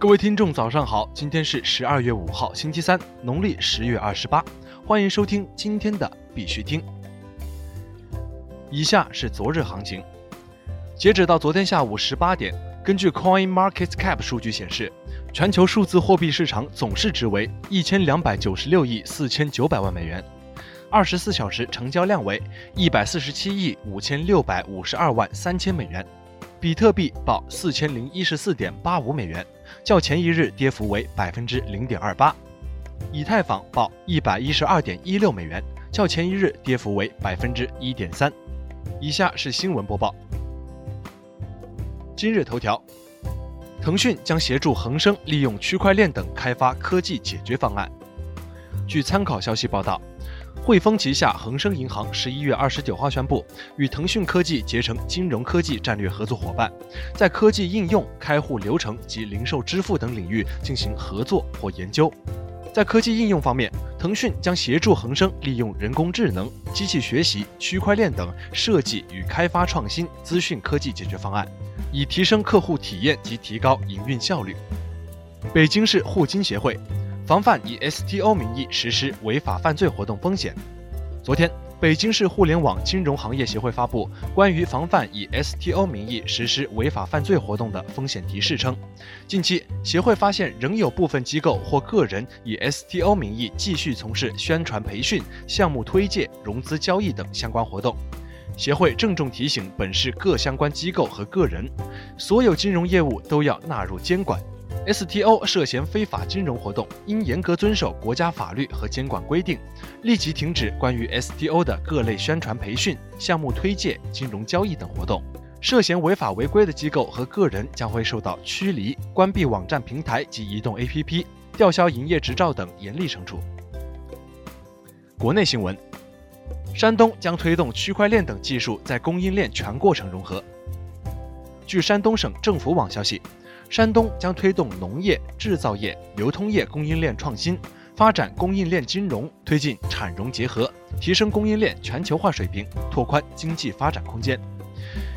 各位听众，早上好！今天是十二月五号，星期三，农历十月二十八。欢迎收听今天的必须听。以下是昨日行情。截止到昨天下午十八点，根据 Coin Market Cap 数据显示，全球数字货币市场总市值为一千两百九十六亿四千九百万美元，二十四小时成交量为一百四十七亿五千六百五十二万三千美元。比特币报四千零一十四点八五美元，较前一日跌幅为百分之零点二八。以太坊报一百一十二点一六美元，较前一日跌幅为百分之一点三。以下是新闻播报。今日头条：腾讯将协助恒生利用区块链等开发科技解决方案。据参考消息报道。汇丰旗下恒生银行十一月二十九号宣布，与腾讯科技结成金融科技战略合作伙伴，在科技应用、开户流程及零售支付等领域进行合作或研究。在科技应用方面，腾讯将协助恒生利用人工智能、机器学习、区块链等设计与开发创新资讯科技解决方案，以提升客户体验及提高营运效率。北京市互金协会。防范以 STO 名义实施违法犯罪活动风险。昨天，北京市互联网金融行业协会发布关于防范以 STO 名义实施违法犯罪活动的风险提示称，近期协会发现仍有部分机构或个人以 STO 名义继续从事宣传培训、项目推介、融资交易等相关活动。协会郑重提醒本市各相关机构和个人，所有金融业务都要纳入监管。STO 涉嫌非法金融活动，应严格遵守国家法律和监管规定，立即停止关于 STO 的各类宣传培训、项目推介、金融交易等活动。涉嫌违法违规的机构和个人将会受到驱离、关闭网站平台及移动 APP、吊销营业执照等严厉惩处。国内新闻：山东将推动区块链等技术在供应链全过程融合。据山东省政府网消息。山东将推动农业、制造业、流通业供应链创新，发展供应链金融，推进产融结合，提升供应链全球化水平，拓宽经济发展空间。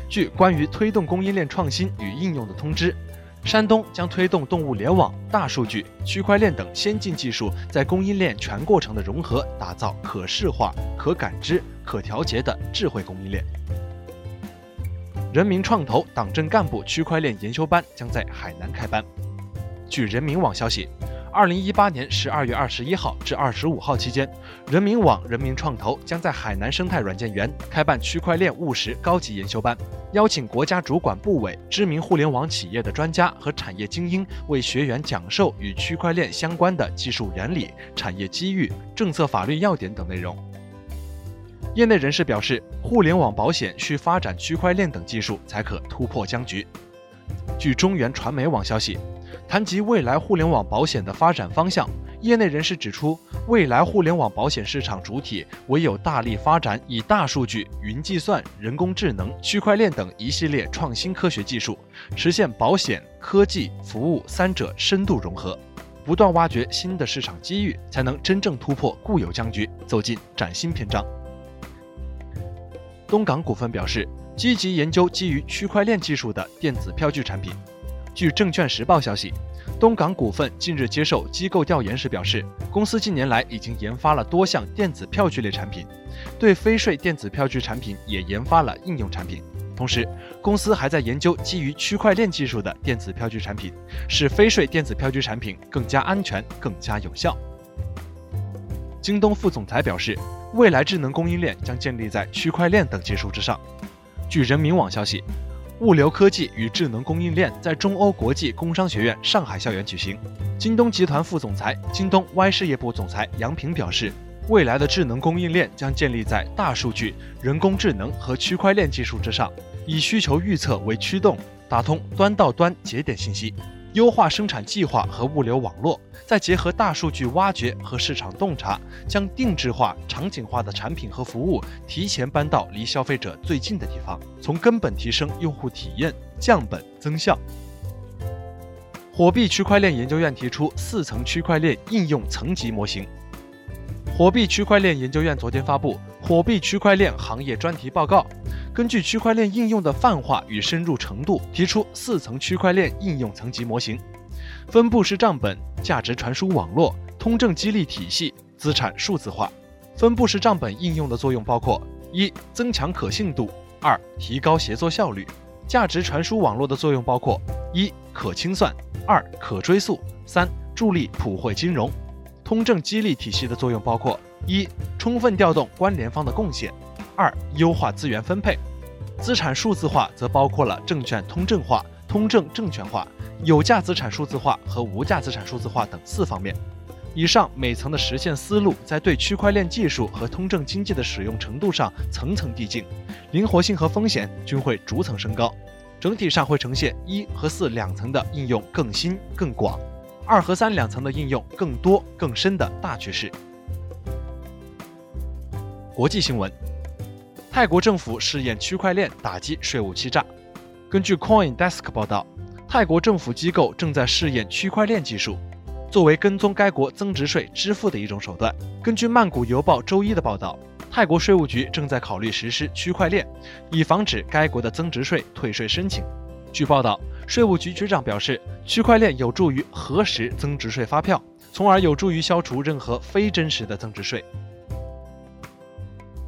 据关于推动供应链创新与应用的通知，山东将推动动物联网、大数据、区块链等先进技术在供应链全过程的融合，打造可视化、可感知、可调节的智慧供应链。人民创投党政干部区块链研修班将在海南开班。据人民网消息，二零一八年十二月二十一号至二十五号期间，人民网、人民创投将在海南生态软件园开办区块链务实高级研修班，邀请国家主管部委、知名互联网企业的专家和产业精英为学员讲授与区块链相关的技术原理、产业机遇、政策法律要点等内容。业内人士表示，互联网保险需发展区块链等技术才可突破僵局。据中原传媒网消息，谈及未来互联网保险的发展方向，业内人士指出，未来互联网保险市场主体唯有大力发展以大数据、云计算、人工智能、区块链等一系列创新科学技术，实现保险、科技、服务三者深度融合，不断挖掘新的市场机遇，才能真正突破固有僵局，走进崭新篇章。东港股份表示，积极研究基于区块链技术的电子票据产品。据证券时报消息，东港股份近日接受机构调研时表示，公司近年来已经研发了多项电子票据类产品，对非税电子票据产品也研发了应用产品。同时，公司还在研究基于区块链技术的电子票据产品，使非税电子票据产品更加安全、更加有效。京东副总裁表示。未来智能供应链将建立在区块链等技术之上。据人民网消息，物流科技与智能供应链在中欧国际工商学院上海校园举行。京东集团副总裁、京东 Y 事业部总裁杨平表示，未来的智能供应链将建立在大数据、人工智能和区块链技术之上，以需求预测为驱动，打通端到端节点信息。优化生产计划和物流网络，再结合大数据挖掘和市场洞察，将定制化、场景化的产品和服务提前搬到离消费者最近的地方，从根本提升用户体验，降本增效。火币区块链研究院提出四层区块链应用层级模型。火币区块链研究院昨天发布火币区块链行业专题报告。根据区块链应用的泛化与深入程度，提出四层区块链应用层级模型。分布式账本、价值传输网络、通证激励体系、资产数字化。分布式账本应用的作用包括：一、增强可信度；二、提高协作效率。价值传输网络的作用包括：一、可清算；二、可追溯；三、助力普惠金融。通证激励体系的作用包括：一、充分调动关联方的贡献；二、优化资源分配。资产数字化则包括了证券通证化、通证证券化、有价资产数字化和无价资产数字化等四方面。以上每层的实现思路，在对区块链技术和通证经济的使用程度上层层递进，灵活性和风险均会逐层升高，整体上会呈现一和四两层的应用更新更广，二和三两层的应用更多更深的大趋势。国际新闻：泰国政府试验区块链打击税务欺诈。根据 CoinDesk 报道，泰国政府机构正在试验区块链技术。作为跟踪该国增值税支付的一种手段。根据曼谷邮报周一的报道，泰国税务局正在考虑实施区块链，以防止该国的增值税退税申请。据报道，税务局局长表示，区块链有助于核实增值税发票，从而有助于消除任何非真实的增值税。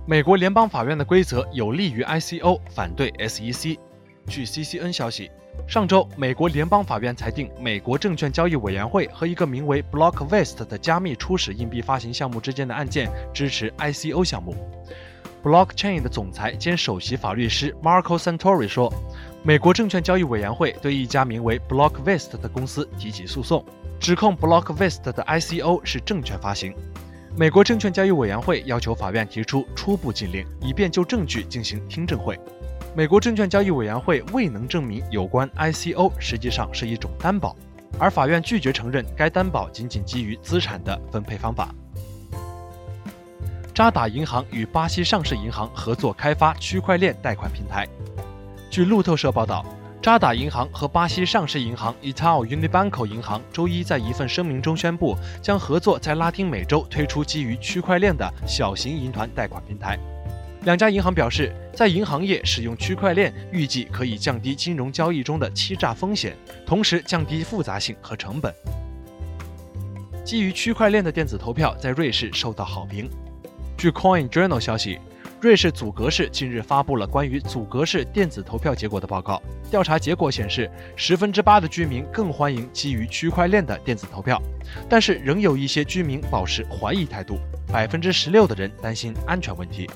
美国联邦法院的规则有利于 ICO，反对 SEC。据 CCN 消息。上周，美国联邦法院裁定，美国证券交易委员会和一个名为 Blockvest 的加密初始硬币发行项目之间的案件支持 ICO 项目。Blockchain 的总裁兼首席法律师 Marco Santori 说，美国证券交易委员会对一家名为 Blockvest 的公司提起诉讼，指控 Blockvest 的 ICO 是证券发行。美国证券交易委员会要求法院提出初步禁令，以便就证据进行听证会。美国证券交易委员会未能证明有关 ICO 实际上是一种担保，而法院拒绝承认该担保仅仅基于资产的分配方法。渣打银行与巴西上市银行合作开发区块链贷款平台。据路透社报道，渣打银行和巴西上市银行 Itaú Unibanco 银行周一在一份声明中宣布，将合作在拉丁美洲推出基于区块链的小型银团贷款平台。两家银行表示，在银行业使用区块链，预计可以降低金融交易中的欺诈风险，同时降低复杂性和成本。基于区块链的电子投票在瑞士受到好评。据 Coin Journal 消息，瑞士阻隔市近日发布了关于阻隔市电子投票结果的报告。调查结果显示，十分之八的居民更欢迎基于区块链的电子投票，但是仍有一些居民保持怀疑态度。百分之十六的人担心安全问题。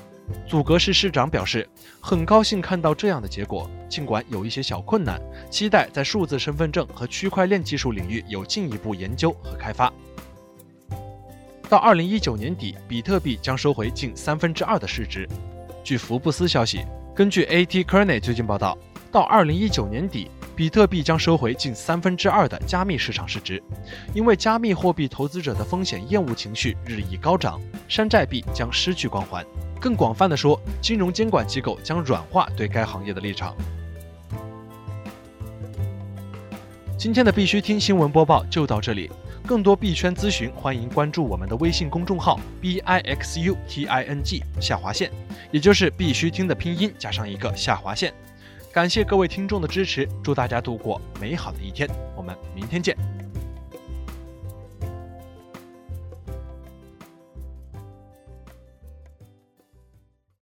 祖格市市长表示，很高兴看到这样的结果，尽管有一些小困难，期待在数字身份证和区块链技术领域有进一步研究和开发。到二零一九年底，比特币将收回近三分之二的市值。据福布斯消息，根据 AT k e r n e y 最近报道，到二零一九年底，比特币将收回近三分之二的加密市场市值，因为加密货币投资者的风险厌恶情绪日益高涨，山寨币将失去光环。更广泛的说，金融监管机构将软化对该行业的立场。今天的必须听新闻播报就到这里，更多币圈咨询，欢迎关注我们的微信公众号 b i x u t i n g 下划线，也就是必须听的拼音加上一个下划线。感谢各位听众的支持，祝大家度过美好的一天，我们明天见。